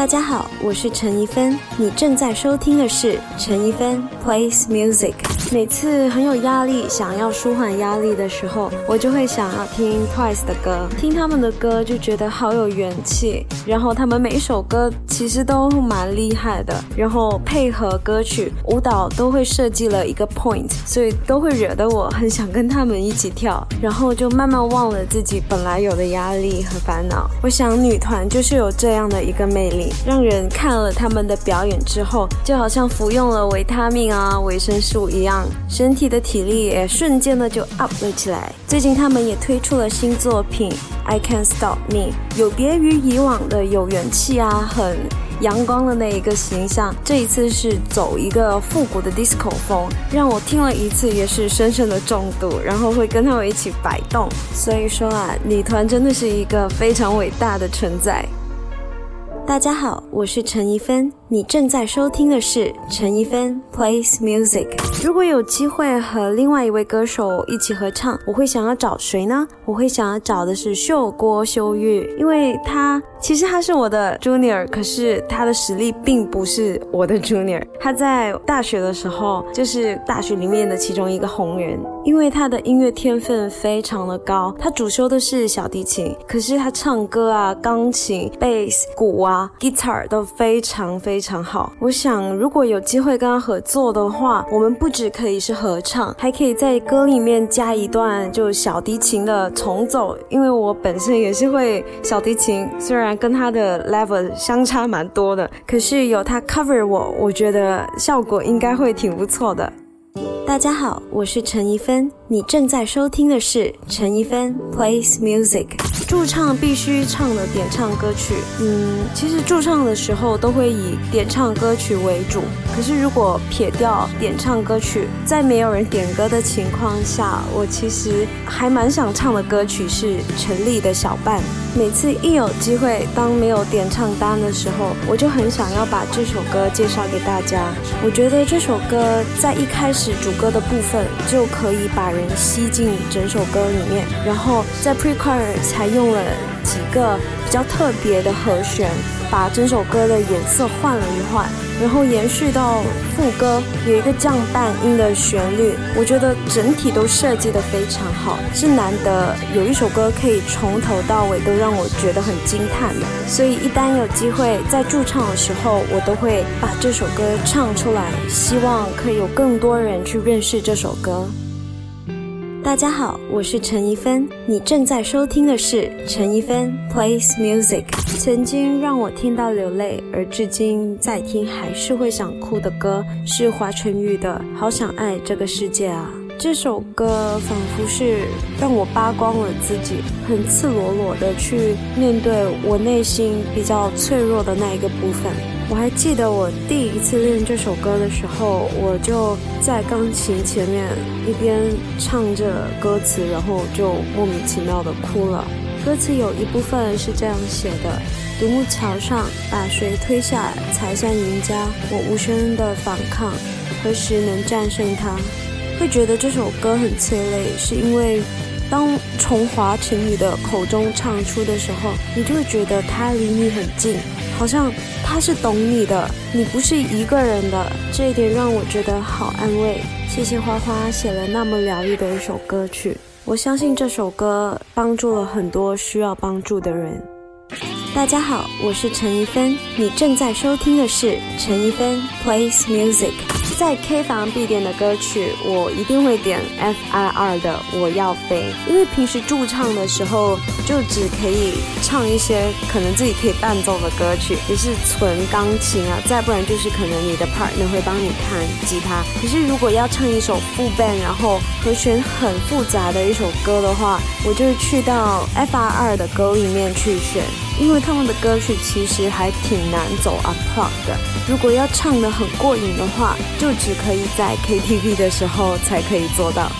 大家好，我是陈一芬，你正在收听的是陈一芬 plays music。每次很有压力，想要舒缓压力的时候，我就会想要听 Twice 的歌，听他们的歌就觉得好有元气。然后他们每一首歌其实都蛮厉害的，然后配合歌曲舞蹈都会设计了一个 point，所以都会惹得我很想跟他们一起跳，然后就慢慢忘了自己本来有的压力和烦恼。我想女团就是有这样的一个魅力，让人看了他们的表演之后，就好像服用了维他命啊、维生素一样。身体的体力也瞬间的就 up 了起来。最近他们也推出了新作品《I Can't Stop Me》，有别于以往的有元气啊、很阳光的那一个形象，这一次是走一个复古的 disco 风，让我听了一次也是深深的中毒，然后会跟他们一起摆动。所以说啊，女团真的是一个非常伟大的存在。大家好，我是陈怡芬，你正在收听的是陈怡芬 plays music。如果有机会和另外一位歌手一起合唱，我会想要找谁呢？我会想要找的是秀郭秀玉，因为他其实他是我的 junior，可是他的实力并不是我的 junior。他在大学的时候就是大学里面的其中一个红人，因为他的音乐天分非常的高。他主修的是小提琴，可是他唱歌啊、钢琴、bass、鼓啊。Guitar 都非常非常好，我想如果有机会跟他合作的话，我们不只可以是合唱，还可以在歌里面加一段就小提琴的重奏，因为我本身也是会小提琴，虽然跟他的 level 相差蛮多的，可是有他 cover 我，我觉得效果应该会挺不错的。大家好，我是陈怡芬，你正在收听的是陈一芬 plays music。驻唱必须唱的点唱歌曲，嗯，其实驻唱的时候都会以点唱歌曲为主。可是如果撇掉点唱歌曲，在没有人点歌的情况下，我其实还蛮想唱的歌曲是陈粒的小半。每次一有机会，当没有点唱单的时候，我就很想要把这首歌介绍给大家。我觉得这首歌在一开始主歌的部分就可以把人吸进整首歌里面，然后在 pre-chorus 才用了几个比较特别的和弦。把整首歌的颜色换了一换，然后延续到副歌，有一个降半音的旋律，我觉得整体都设计的非常好，是难得有一首歌可以从头到尾都让我觉得很惊叹的。所以一旦有机会在驻唱的时候，我都会把这首歌唱出来，希望可以有更多人去认识这首歌。大家好，我是陈一芬，你正在收听的是陈一芬 plays music。曾经让我听到流泪，而至今再听还是会想哭的歌，是华晨宇的《好想爱这个世界》啊。这首歌仿佛是让我扒光了自己，很赤裸裸的去面对我内心比较脆弱的那一个部分。我还记得我第一次练这首歌的时候，我就在钢琴前面一边唱着歌词，然后就莫名其妙的哭了。歌词有一部分是这样写的：独木桥上把谁推下，才算赢家？我无声的反抗，何时能战胜他？会觉得这首歌很催泪，是因为当从华晨宇的口中唱出的时候，你就会觉得他离你很近。好像他是懂你的，你不是一个人的，这一点让我觉得好安慰。谢谢花花写了那么疗愈的一首歌曲，我相信这首歌帮助了很多需要帮助的人。大家好，我是陈一芬，你正在收听的是陈一芬 plays music。在 K 房必点的歌曲，我一定会点 F I R 的《我要飞》，因为平时驻唱的时候就只可以唱一些可能自己可以伴奏的歌曲，也是纯钢琴啊，再不然就是可能你的 partner 会帮你弹吉他。可是如果要唱一首副 band，然后和弦很复杂的一首歌的话，我就去到 F I R 的歌里面去选。因为他们的歌曲其实还挺难走 u n p l u g 的，如果要唱得很过瘾的话，就只可以在 KTV 的时候才可以做到。